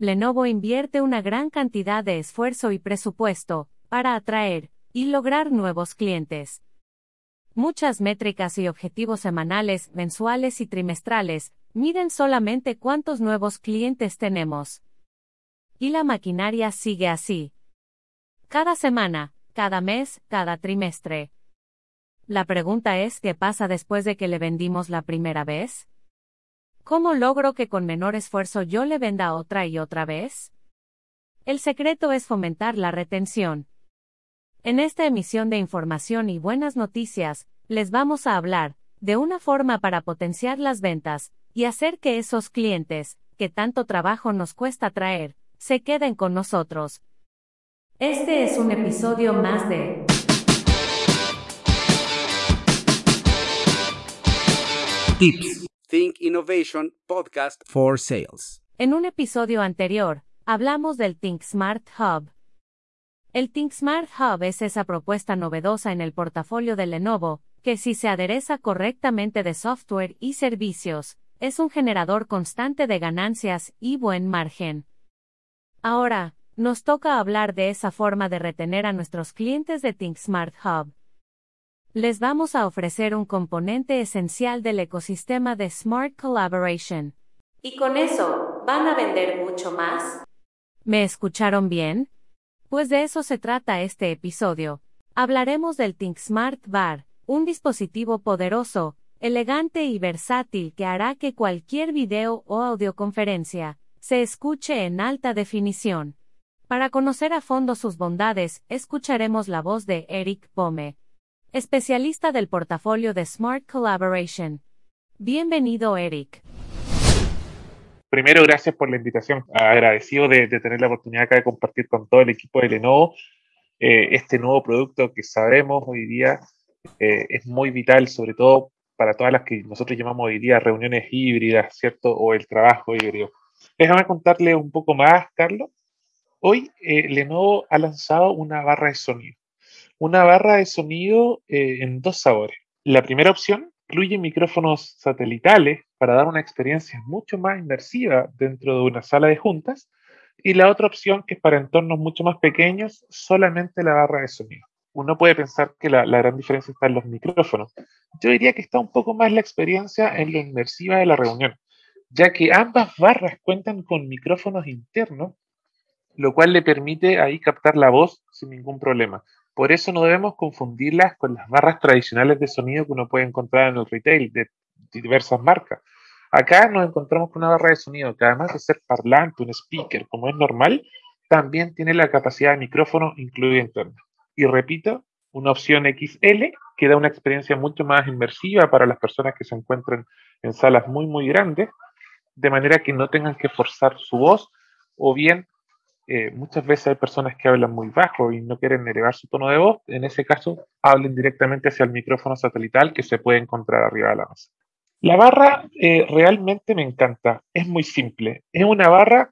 Lenovo invierte una gran cantidad de esfuerzo y presupuesto para atraer y lograr nuevos clientes. Muchas métricas y objetivos semanales, mensuales y trimestrales miden solamente cuántos nuevos clientes tenemos. Y la maquinaria sigue así. Cada semana, cada mes, cada trimestre. La pregunta es, ¿qué pasa después de que le vendimos la primera vez? ¿Cómo logro que con menor esfuerzo yo le venda otra y otra vez? El secreto es fomentar la retención. En esta emisión de información y buenas noticias, les vamos a hablar de una forma para potenciar las ventas y hacer que esos clientes, que tanto trabajo nos cuesta traer, se queden con nosotros. Este es un episodio más de Tips Think Innovation Podcast for Sales. En un episodio anterior, hablamos del Think Smart Hub. El Think Smart Hub es esa propuesta novedosa en el portafolio de Lenovo, que si se adereza correctamente de software y servicios, es un generador constante de ganancias y buen margen. Ahora, nos toca hablar de esa forma de retener a nuestros clientes de Think Smart Hub les vamos a ofrecer un componente esencial del ecosistema de Smart Collaboration. ¿Y con eso, van a vender mucho más? ¿Me escucharon bien? Pues de eso se trata este episodio. Hablaremos del Think Smart Bar, un dispositivo poderoso, elegante y versátil que hará que cualquier video o audioconferencia se escuche en alta definición. Para conocer a fondo sus bondades, escucharemos la voz de Eric Pome, especialista del portafolio de Smart Collaboration. Bienvenido, Eric. Primero, gracias por la invitación. Agradecido de, tener la oportunidad acá de compartir con todo el equipo de Lenovo eh, este nuevo producto que sabemos hoy día eh, es muy vital, sobre todo para todas las que nosotros llamamos hoy día reuniones híbridas, ¿cierto? O el trabajo híbrido. Déjame contarle un poco más, Carlos. Hoy eh, Lenovo ha lanzado una barra de sonido una barra de sonido eh, en dos sabores. La primera opción incluye micrófonos satelitales para dar una experiencia mucho más inmersiva dentro de una sala de juntas. Y la otra opción, que es para entornos mucho más pequeños, solamente la barra de sonido. Uno puede pensar que la, gran diferencia está en los micrófonos. Yo diría que está un poco más la experiencia en lo inmersiva de la reunión, ya que ambas barras cuentan con micrófonos internos, lo cual le permite ahí captar la voz sin ningún problema. Por eso no debemos confundirlas con las barras tradicionales de sonido que uno puede encontrar en el retail de diversas marcas. Acá nos encontramos con una barra de sonido que además de ser parlante, un speaker, como es normal, también tiene la capacidad de micrófono incluida interna. Y repito, una opción XL que da una experiencia mucho más inmersiva para las personas que se encuentran en salas muy, muy grandes, de manera que no tengan que forzar su voz o bien eh, muchas veces hay personas que hablan muy bajo y no quieren elevar su tono de voz. En ese caso, hablen directamente hacia el micrófono satelital que se puede encontrar arriba de la mesa. La barra eh, realmente me encanta. Es muy simple. Es una barra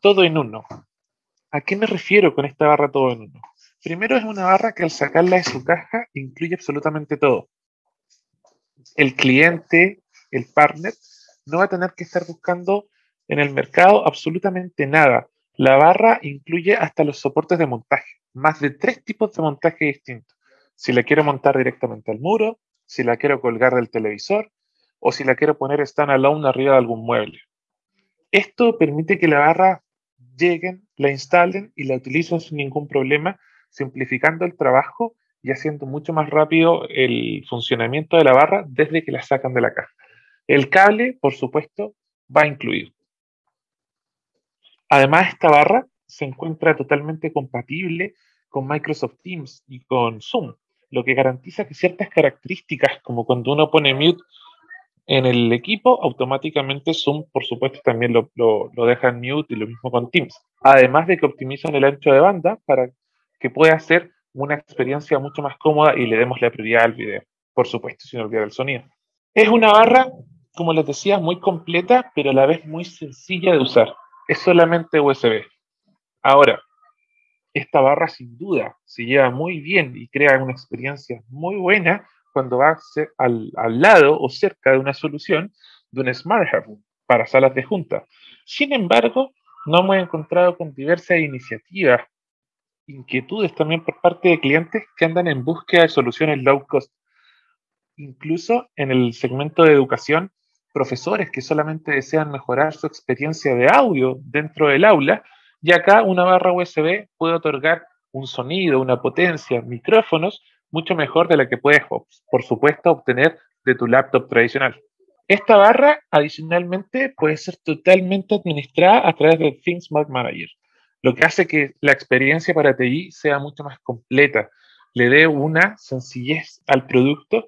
todo en uno. ¿A qué me refiero con esta barra todo en uno? Primero es una barra que al sacarla de su caja incluye absolutamente todo. El cliente, el partner, no va a tener que estar buscando en el mercado absolutamente nada la barra incluye hasta los soportes de montaje, más de tres tipos de montaje distintos. Si la quiero montar directamente al muro, si la quiero colgar del televisor o si la quiero poner standalone arriba de algún mueble. Esto permite que la barra lleguen, la instalen y la utilicen sin ningún problema, simplificando el trabajo y haciendo mucho más rápido el funcionamiento de la barra desde que la sacan de la caja. El cable, por supuesto, va incluido. Además, esta barra se encuentra totalmente compatible con Microsoft Teams y con Zoom, lo que garantiza que ciertas características, como cuando uno pone mute en el equipo, automáticamente Zoom, por supuesto, también lo, deja en mute y lo mismo con Teams. Además de que optimizan el ancho de banda para que pueda ser una experiencia mucho más cómoda y le demos la prioridad al video, por supuesto, sin olvidar el sonido. Es una barra, como les decía, muy completa, pero a la vez muy sencilla de usar es solamente USB. Ahora, esta barra sin duda se lleva muy bien y crea una experiencia muy buena cuando va al, al lado o cerca de una solución de un Smart Hub para salas de junta. Sin embargo, nos hemos encontrado con diversas iniciativas, inquietudes también por parte de clientes que andan en búsqueda de soluciones low cost. Incluso en el segmento de educación, profesores que solamente desean mejorar su experiencia de audio dentro del aula, y acá una barra USB puede otorgar un sonido, una potencia, micrófonos mucho mejor de la que puedes, por supuesto, obtener de tu laptop tradicional. Esta barra, adicionalmente, puede ser totalmente administrada a través de ThinkSmart Manager, lo que hace que la experiencia para TI sea mucho más completa, le dé una sencillez al producto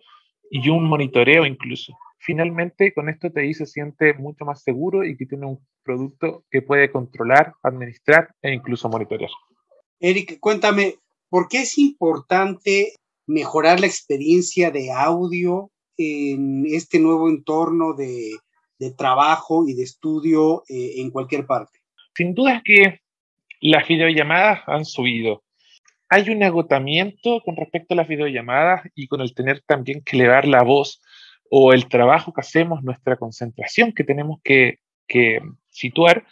y un monitoreo incluso. Finalmente, con esto TI se siente mucho más seguro y que tiene un producto que puede controlar, administrar e incluso monitorear. Eric, cuéntame, ¿por qué es importante mejorar la experiencia de audio en este nuevo entorno de, trabajo y de estudio eh, en cualquier parte? Sin duda es que las videollamadas han subido. Hay un agotamiento con respecto a las videollamadas y con el tener también que elevar la voz o el trabajo que hacemos, nuestra concentración que tenemos que, situar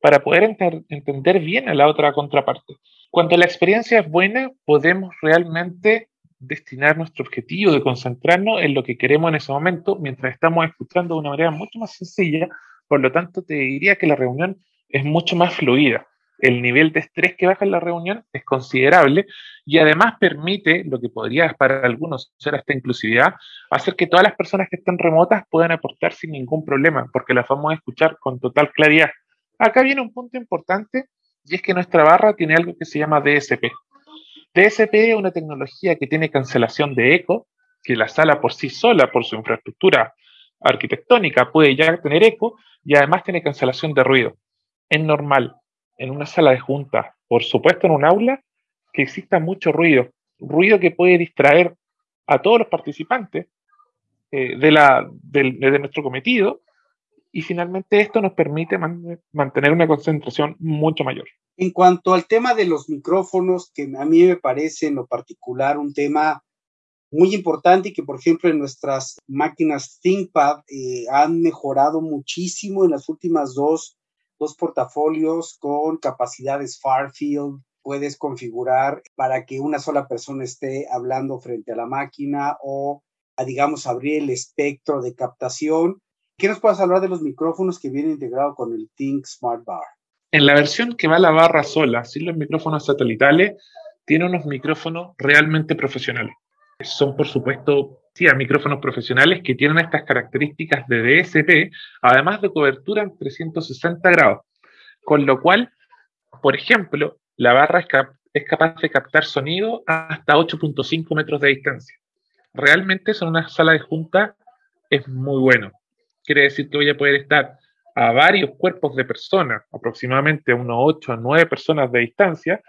para poder entender bien a la otra contraparte. Cuando la experiencia es buena, podemos realmente destinar nuestro objetivo de concentrarnos en lo que queremos en ese momento mientras estamos escuchando de una manera mucho más sencilla. Por lo tanto, te diría que la reunión es mucho más fluida. El nivel de estrés que baja en la reunión es considerable y además permite, lo que podría para algunos ser esta inclusividad, hacer que todas las personas que están remotas puedan aportar sin ningún problema, porque las vamos a escuchar con total claridad. Acá viene un punto importante y es que nuestra barra tiene algo que se llama DSP, DSP es una tecnología que tiene cancelación de eco, que la sala por sí sola, por su infraestructura arquitectónica, puede ya tener eco y además tiene cancelación de ruido. Es normal en una sala de junta, por supuesto en un aula, que exista mucho ruido, ruido que puede distraer a todos los participantes eh, de, la, de nuestro cometido y finalmente esto nos permite mantener una concentración mucho mayor. En cuanto al tema de los micrófonos, que a mí me parece en lo particular un tema muy importante y que, por ejemplo, en nuestras máquinas ThinkPad eh, han mejorado muchísimo en las últimas dos, dos portafolios con capacidades Farfield. Puedes configurar para que una sola persona esté hablando frente a la máquina o, digamos, abrir el espectro de captación ¿Qué nos puedes hablar de los micrófonos que vienen integrados con el Think Smart Bar? En la versión que va a la barra sola, sin los micrófonos satelitales, tiene unos micrófonos realmente profesionales. Son, por supuesto, sí, micrófonos profesionales que tienen estas características de DSP, además de cobertura en 360 grados. Con lo cual, por ejemplo, la barra es, capaz de captar sonido hasta 8.5 metros de distancia. Realmente son una sala de junta, es muy bueno quiere decir que voy a poder estar a varios cuerpos de personas, aproximadamente unos 8 a 9 personas de distancia,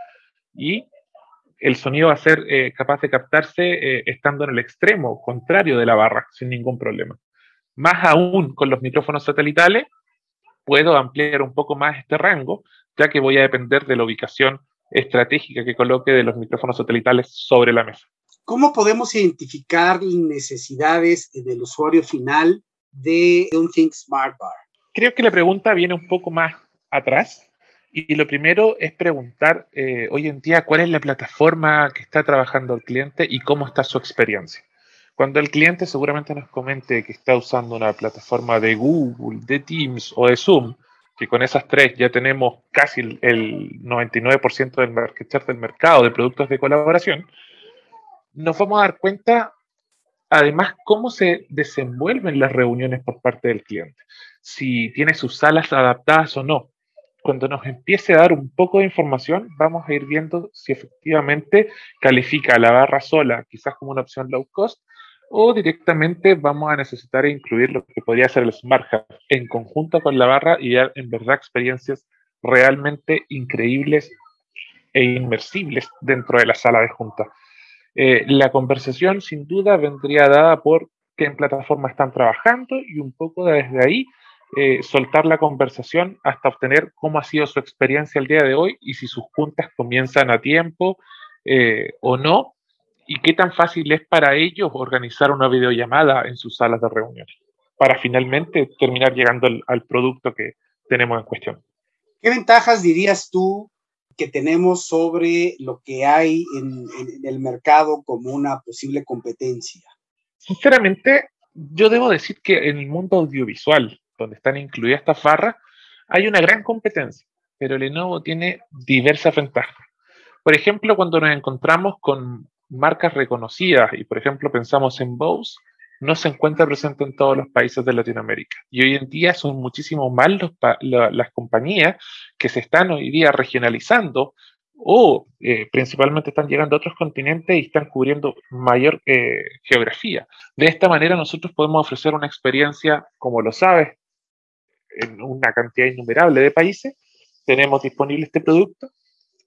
y el sonido va a ser eh, capaz de captarse eh, estando en el extremo contrario de la barra, sin ningún problema. Más aún con los micrófonos satelitales, puedo ampliar un poco más este rango, ya que voy a depender de la ubicación estratégica que coloque de los micrófonos satelitales sobre la mesa. ¿Cómo podemos identificar necesidades del usuario final de un Think Smart Bar? Creo que la pregunta viene un poco más atrás. Y lo primero es preguntar eh, hoy en día cuál es la plataforma que está trabajando el cliente y cómo está su experiencia. Cuando el cliente seguramente nos comente que está usando una plataforma de Google, de Teams o de Zoom, que con esas tres ya tenemos casi el, 99% del market del mercado de productos de colaboración, nos vamos a dar cuenta además cómo se desenvuelven las reuniones por parte del cliente, si tiene sus salas adaptadas o no. Cuando nos empiece a dar un poco de información, vamos a ir viendo si efectivamente califica la barra sola, quizás como una opción low cost, o directamente vamos a necesitar incluir lo que podría ser el Smart Hub en conjunto con la barra y dar en verdad experiencias realmente increíbles e inmersibles dentro de la sala de junta. Eh, la conversación sin duda vendría dada por qué en plataforma están trabajando y un poco desde ahí eh, soltar la conversación hasta obtener cómo ha sido su experiencia el día de hoy y si sus juntas comienzan a tiempo eh, o no y qué tan fácil es para ellos organizar una videollamada en sus salas de reuniones para finalmente terminar llegando al producto que tenemos en cuestión. ¿Qué ventajas dirías tú que tenemos sobre lo que hay en, el mercado como una posible competencia? Sinceramente, yo debo decir que en el mundo audiovisual, donde están incluidas estas barras, hay una gran competencia, pero Lenovo tiene diversas ventajas. Por ejemplo, cuando nos encontramos con marcas reconocidas y, por ejemplo, pensamos en Bose, no se encuentra presente en todos los países de Latinoamérica. Y hoy en día son muchísimo más las compañías que se están hoy día regionalizando o eh, principalmente están llegando a otros continentes y están cubriendo mayor eh, geografía. De esta manera nosotros podemos ofrecer una experiencia, como lo sabes, en una cantidad innumerable de países. Tenemos disponible este producto.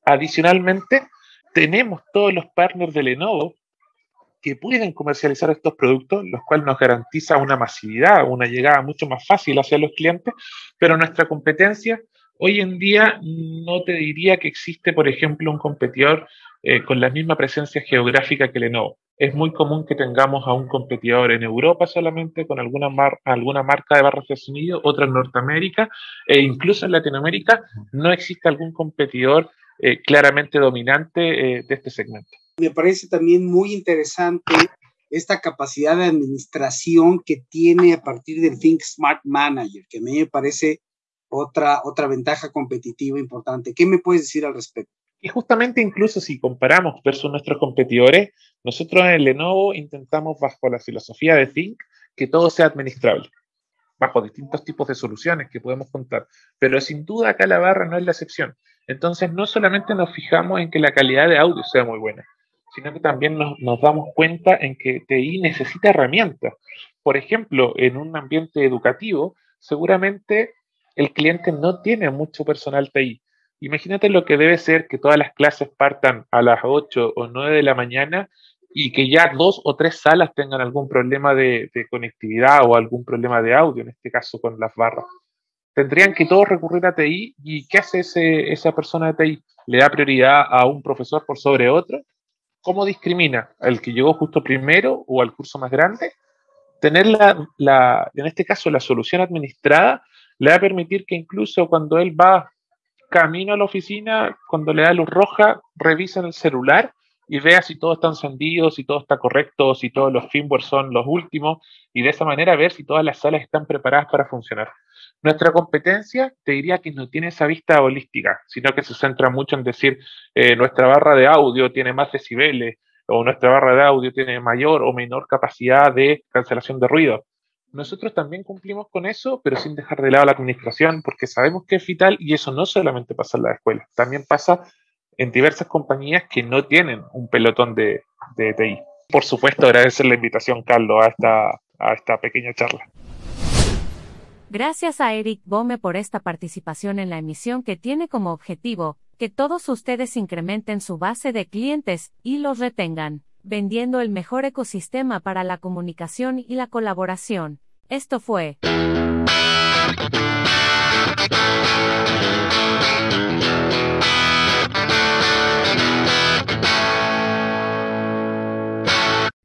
Adicionalmente, tenemos todos los partners de Lenovo que pueden comercializar estos productos, los cuales nos garantiza una masividad, una llegada mucho más fácil hacia los clientes, pero nuestra competencia hoy en día no te diría que existe, por ejemplo, un competidor eh, con la misma presencia geográfica que Lenovo. Es muy común que tengamos a un competidor en Europa solamente con alguna, alguna marca de barras de sonido, otra en Norteamérica e incluso en Latinoamérica no existe algún competidor eh, claramente dominante eh, de este segmento. Me parece también muy interesante esta capacidad de administración que tiene a partir del Think Smart Manager, que a mí me parece otra, otra ventaja competitiva importante. ¿Qué me puedes decir al respecto? Y justamente incluso si comparamos versus nuestros competidores, nosotros en Lenovo intentamos bajo la filosofía de Think que todo sea administrable, bajo distintos tipos de soluciones que podemos contar. Pero sin duda acá la barra no es la excepción. Entonces no solamente nos fijamos en que la calidad de audio sea muy buena, sino que también nos, damos cuenta en que TI necesita herramientas. Por ejemplo, en un ambiente educativo, seguramente el cliente no tiene mucho personal TI. Imagínate lo que debe ser que todas las clases partan a las 8 o 9 de la mañana y que ya dos o tres salas tengan algún problema de, conectividad o algún problema de audio, en este caso con las barras. Tendrían que todos recurrir a TI y ¿qué hace esa persona de TI? ¿Le da prioridad a un profesor por sobre otro? ¿Cómo discrimina al que llegó justo primero o al curso más grande? Tener la, en este caso, la solución administrada le va a permitir que incluso cuando él va camino a la oficina, cuando le da luz roja, revisa en el celular y vea si todo está encendido, si todo está correcto, si todos los firmware son los últimos, y de esa manera ver si todas las salas están preparadas para funcionar. Nuestra competencia te diría que no tiene esa vista holística, sino que se centra mucho en decir eh, nuestra barra de audio tiene más decibeles o nuestra barra de audio tiene mayor o menor capacidad de cancelación de ruido. Nosotros también cumplimos con eso, pero sin dejar de lado la administración, porque sabemos que es vital y eso no solamente pasa en la escuela, también pasa en diversas compañías que no tienen un pelotón de, de TI. Por supuesto, agradecer la invitación, Carlos, a esta, a esta pequeña charla. Gracias a Eric Bome por esta participación en la emisión que tiene como objetivo que todos ustedes incrementen su base de clientes y los retengan, vendiendo el mejor ecosistema para la comunicación y la colaboración. Esto fue.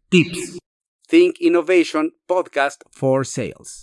Tips. Think Innovation Podcast for Sales.